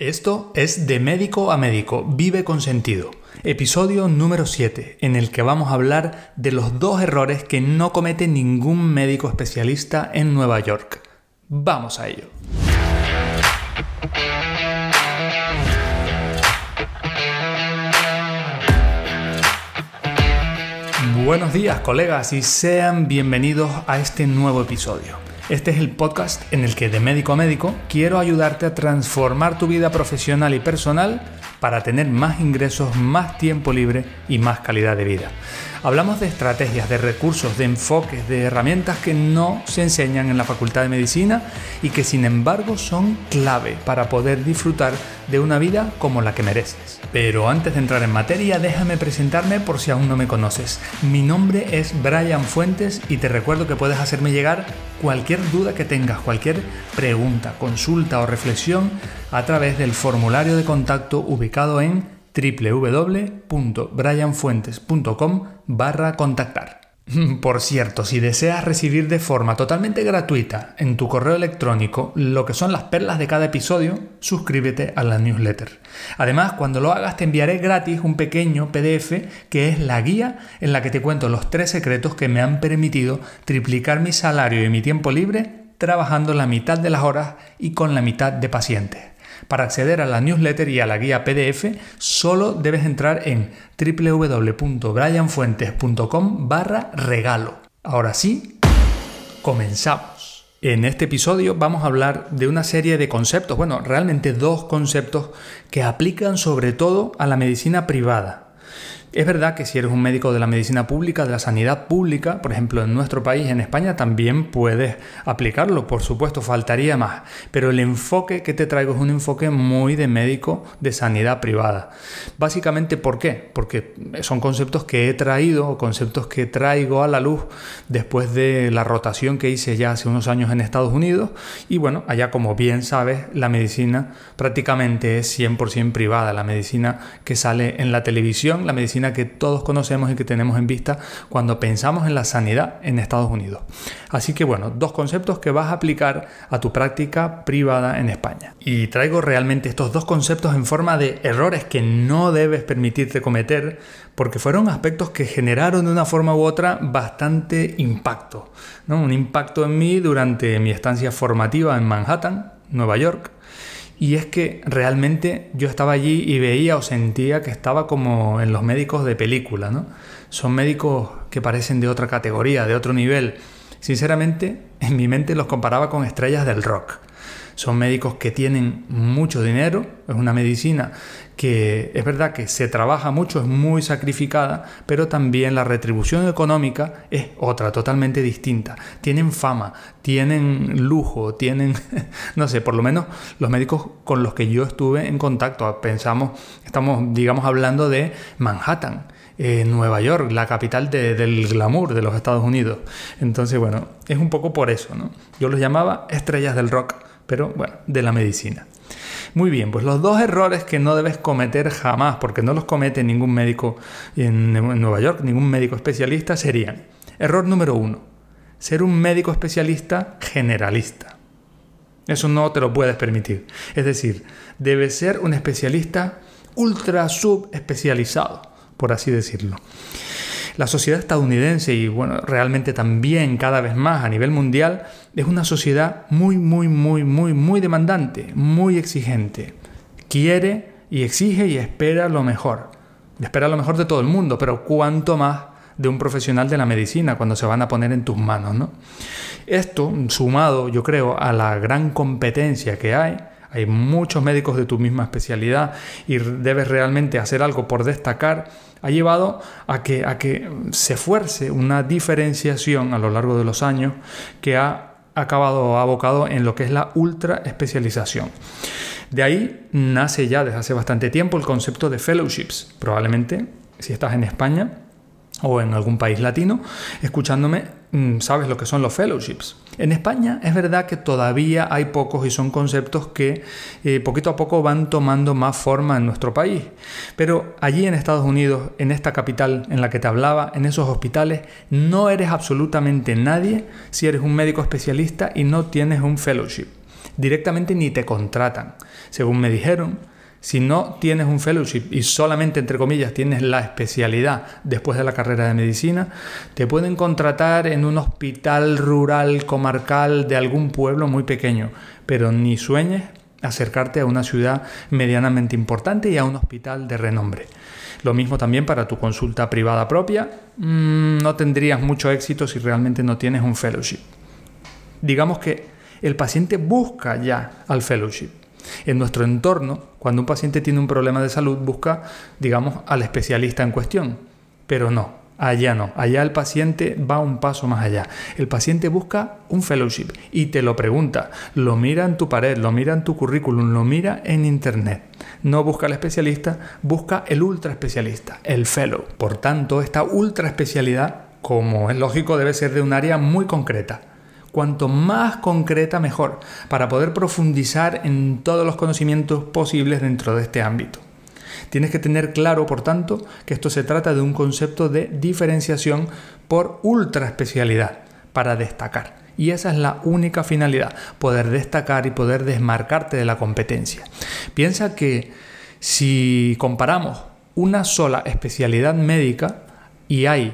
Esto es De Médico a Médico, Vive con Sentido, episodio número 7, en el que vamos a hablar de los dos errores que no comete ningún médico especialista en Nueva York. Vamos a ello. Buenos días colegas y sean bienvenidos a este nuevo episodio. Este es el podcast en el que de médico a médico quiero ayudarte a transformar tu vida profesional y personal para tener más ingresos, más tiempo libre y más calidad de vida. Hablamos de estrategias, de recursos, de enfoques, de herramientas que no se enseñan en la Facultad de Medicina y que sin embargo son clave para poder disfrutar de una vida como la que mereces. Pero antes de entrar en materia, déjame presentarme por si aún no me conoces. Mi nombre es Brian Fuentes y te recuerdo que puedes hacerme llegar cualquier duda que tengas, cualquier pregunta, consulta o reflexión a través del formulario de contacto ubicado en www.brianfuentes.com barra contactar. Por cierto, si deseas recibir de forma totalmente gratuita en tu correo electrónico lo que son las perlas de cada episodio, suscríbete a la newsletter. Además, cuando lo hagas te enviaré gratis un pequeño PDF que es la guía en la que te cuento los tres secretos que me han permitido triplicar mi salario y mi tiempo libre trabajando la mitad de las horas y con la mitad de pacientes. Para acceder a la newsletter y a la guía PDF, solo debes entrar en www.brianfuentes.com barra regalo. Ahora sí, comenzamos. En este episodio vamos a hablar de una serie de conceptos, bueno, realmente dos conceptos que aplican sobre todo a la medicina privada, es verdad que si eres un médico de la medicina pública, de la sanidad pública, por ejemplo en nuestro país, en España, también puedes aplicarlo, por supuesto, faltaría más. Pero el enfoque que te traigo es un enfoque muy de médico de sanidad privada. Básicamente, ¿por qué? Porque son conceptos que he traído o conceptos que traigo a la luz después de la rotación que hice ya hace unos años en Estados Unidos. Y bueno, allá como bien sabes, la medicina prácticamente es 100% privada. La medicina que sale en la televisión, la medicina que todos conocemos y que tenemos en vista cuando pensamos en la sanidad en Estados Unidos. Así que bueno, dos conceptos que vas a aplicar a tu práctica privada en España. Y traigo realmente estos dos conceptos en forma de errores que no debes permitirte cometer porque fueron aspectos que generaron de una forma u otra bastante impacto. ¿no? Un impacto en mí durante mi estancia formativa en Manhattan, Nueva York y es que realmente yo estaba allí y veía o sentía que estaba como en los médicos de película, ¿no? Son médicos que parecen de otra categoría, de otro nivel. Sinceramente, en mi mente los comparaba con estrellas del rock. Son médicos que tienen mucho dinero, es una medicina que es verdad que se trabaja mucho, es muy sacrificada, pero también la retribución económica es otra, totalmente distinta. Tienen fama, tienen lujo, tienen, no sé, por lo menos los médicos con los que yo estuve en contacto, pensamos, estamos, digamos, hablando de Manhattan. Eh, Nueva York, la capital del glamour de los Estados Unidos. Entonces, bueno, es un poco por eso, ¿no? Yo los llamaba estrellas del rock pero bueno, de la medicina. Muy bien, pues los dos errores que no debes cometer jamás, porque no los comete ningún médico en Nueva York, ningún médico especialista, serían, error número uno, ser un médico especialista generalista. Eso no te lo puedes permitir. Es decir, debes ser un especialista ultra subespecializado, por así decirlo. La sociedad estadounidense y bueno, realmente también cada vez más a nivel mundial es una sociedad muy, muy, muy, muy, muy demandante, muy exigente. Quiere y exige y espera lo mejor. Espera lo mejor de todo el mundo, pero cuánto más de un profesional de la medicina cuando se van a poner en tus manos, ¿no? Esto, sumado, yo creo, a la gran competencia que hay, hay muchos médicos de tu misma especialidad y debes realmente hacer algo por destacar, ha llevado a que, a que se fuerce una diferenciación a lo largo de los años que ha acabado abocado en lo que es la ultra especialización. De ahí nace ya desde hace bastante tiempo el concepto de fellowships. Probablemente, si estás en España, o en algún país latino, escuchándome, mm, sabes lo que son los fellowships. En España es verdad que todavía hay pocos y son conceptos que eh, poquito a poco van tomando más forma en nuestro país. Pero allí en Estados Unidos, en esta capital en la que te hablaba, en esos hospitales, no eres absolutamente nadie si eres un médico especialista y no tienes un fellowship. directamente ni te contratan. Según me dijeron, si no tienes un fellowship y solamente, entre comillas, tienes la especialidad después de la carrera de medicina, te pueden contratar en un hospital rural comarcal de algún pueblo muy pequeño, pero ni sueñes acercarte a una ciudad medianamente importante y a un hospital de renombre. Lo mismo también para tu consulta privada propia, mm, no tendrías mucho éxito si realmente no tienes un fellowship. Digamos que el paciente busca ya al fellowship en nuestro entorno, cuando un paciente tiene un problema de salud, busca, digamos, al especialista en cuestión. Pero no, allá no. Allá el paciente va un paso más allá. El paciente busca un fellowship y te lo pregunta. Lo mira en tu pared, lo mira en tu currículum, lo mira en internet. No busca al especialista, busca el ultra especialista, el fellow. Por tanto, esta ultra especialidad, como es lógico, debe ser de un área muy concreta cuanto más concreta mejor, para poder profundizar en todos los conocimientos posibles dentro de este ámbito. Tienes que tener claro, por tanto, que esto se trata de un concepto de diferenciación por ultra especialidad, para destacar. Y esa es la única finalidad, poder destacar y poder desmarcarte de la competencia. Piensa que si comparamos una sola especialidad médica y hay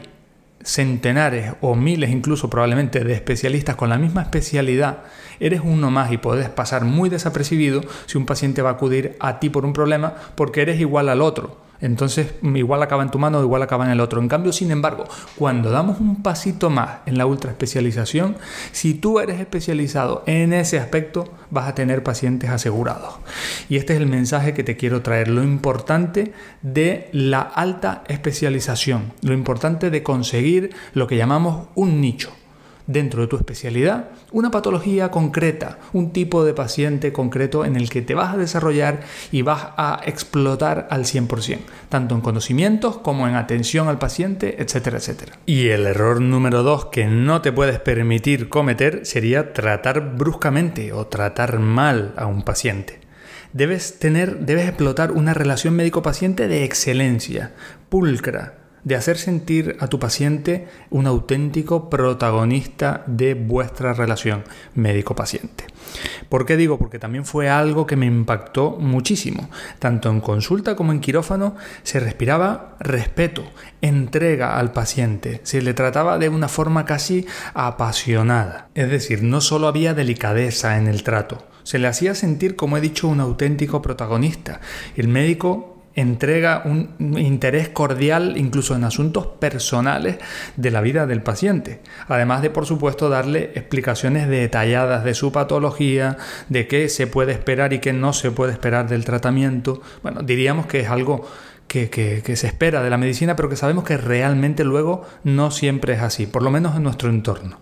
centenares o miles incluso probablemente de especialistas con la misma especialidad, eres uno más y puedes pasar muy desapercibido si un paciente va a acudir a ti por un problema porque eres igual al otro. Entonces, igual acaba en tu mano, igual acaba en el otro. En cambio, sin embargo, cuando damos un pasito más en la ultra especialización, si tú eres especializado en ese aspecto, vas a tener pacientes asegurados. Y este es el mensaje que te quiero traer, lo importante de la alta especialización, lo importante de conseguir lo que llamamos un nicho dentro de tu especialidad una patología concreta, un tipo de paciente concreto en el que te vas a desarrollar y vas a explotar al 100%, tanto en conocimientos como en atención al paciente, etcétera, etcétera. Y el error número dos que no te puedes permitir cometer sería tratar bruscamente o tratar mal a un paciente. Debes tener, debes explotar una relación médico-paciente de excelencia, pulcra, de hacer sentir a tu paciente un auténtico protagonista de vuestra relación médico-paciente. ¿Por qué digo? Porque también fue algo que me impactó muchísimo. Tanto en consulta como en quirófano se respiraba respeto, entrega al paciente, se le trataba de una forma casi apasionada. Es decir, no solo había delicadeza en el trato, se le hacía sentir, como he dicho, un auténtico protagonista. El médico entrega un interés cordial incluso en asuntos personales de la vida del paciente. Además de, por supuesto, darle explicaciones detalladas de su patología, de qué se puede esperar y qué no se puede esperar del tratamiento. Bueno, diríamos que es algo que, se espera de la medicina, pero que sabemos que realmente luego no siempre es así, por lo menos en nuestro entorno.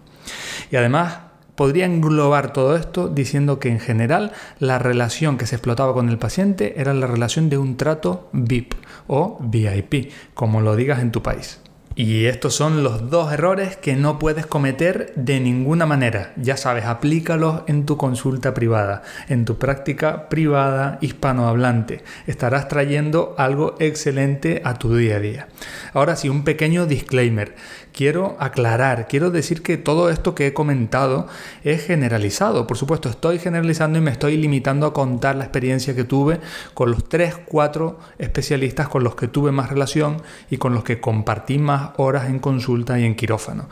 Y además podría englobar todo esto diciendo que en general la relación que se explotaba con el paciente era la relación de un trato VIP o VIP, como lo digas en tu país. Y estos son los dos errores que no puedes cometer de ninguna manera. Ya sabes, aplícalos en tu consulta privada, en tu práctica privada hispanohablante. Estarás trayendo algo excelente a tu día a día. Ahora sí, un pequeño disclaimer quiero aclarar, quiero decir que todo esto que he comentado es generalizado. Por supuesto, estoy generalizando y me estoy limitando a contar la experiencia que tuve con los 3, 4 especialistas con los que tuve más relación y con los que compartí más horas en consulta y en quirófano.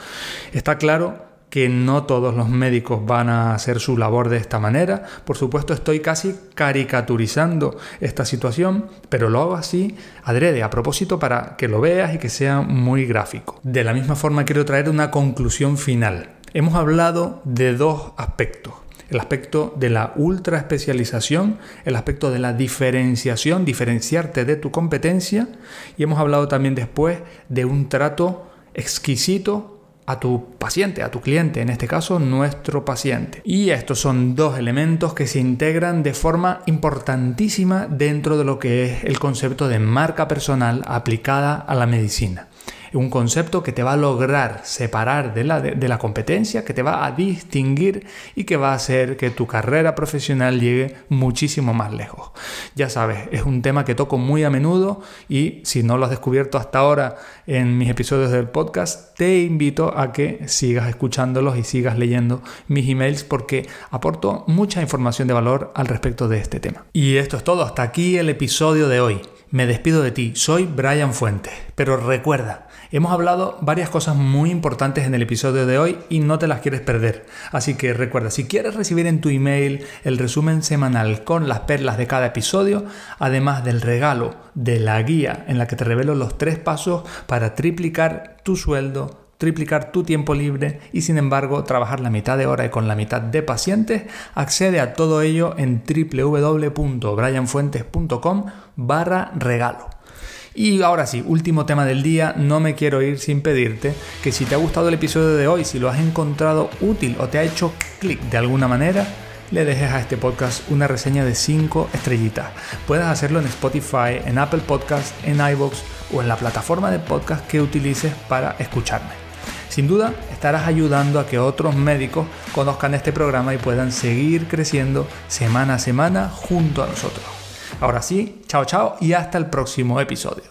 Está claro que no todos los médicos van a hacer su labor de esta manera. Por supuesto, estoy casi caricaturizando esta situación, pero lo hago así adrede, a propósito, para que lo veas y que sea muy gráfico. De la misma forma, quiero traer una conclusión final. Hemos hablado de dos aspectos. El aspecto de la ultra especialización, el aspecto de la diferenciación, diferenciarte de tu competencia, y hemos hablado también después de un trato exquisito a tu paciente, a tu cliente, en este caso nuestro paciente. Y estos son dos elementos que se integran de forma importantísima dentro de lo que es el concepto de marca personal aplicada a la medicina. Un concepto que te va a lograr separar de la, de, la competencia, que te va a distinguir y que va a hacer que tu carrera profesional llegue muchísimo más lejos. Ya sabes, es un tema que toco muy a menudo y si no lo has descubierto hasta ahora en mis episodios del podcast, te invito a que sigas escuchándolos y sigas leyendo mis emails porque aporto mucha información de valor al respecto de este tema. Y esto es todo, hasta aquí el episodio de hoy. Me despido de ti, soy Brian Fuentes, pero recuerda, hemos hablado varias cosas muy importantes en el episodio de hoy y no te las quieres perder. Así que recuerda, si quieres recibir en tu email el resumen semanal con las perlas de cada episodio, además del regalo de la guía en la que te revelo los tres pasos para triplicar tu sueldo, triplicar tu tiempo libre y sin embargo trabajar la mitad de hora y con la mitad de pacientes, accede a todo ello en www.brianfuentes.com barra regalo. Y ahora sí, último tema del día, no me quiero ir sin pedirte que si te ha gustado el episodio de hoy, si lo has encontrado útil o te ha hecho clic de alguna manera, le dejes a este podcast una reseña de 5 estrellitas. Puedes hacerlo en Spotify, en Apple Podcasts, en iBox o en la plataforma de podcast que utilices para escucharme. Sin duda, estarás ayudando a que otros médicos conozcan este programa y puedan seguir creciendo semana a semana junto a nosotros. Ahora sí, chao chao y hasta el próximo episodio.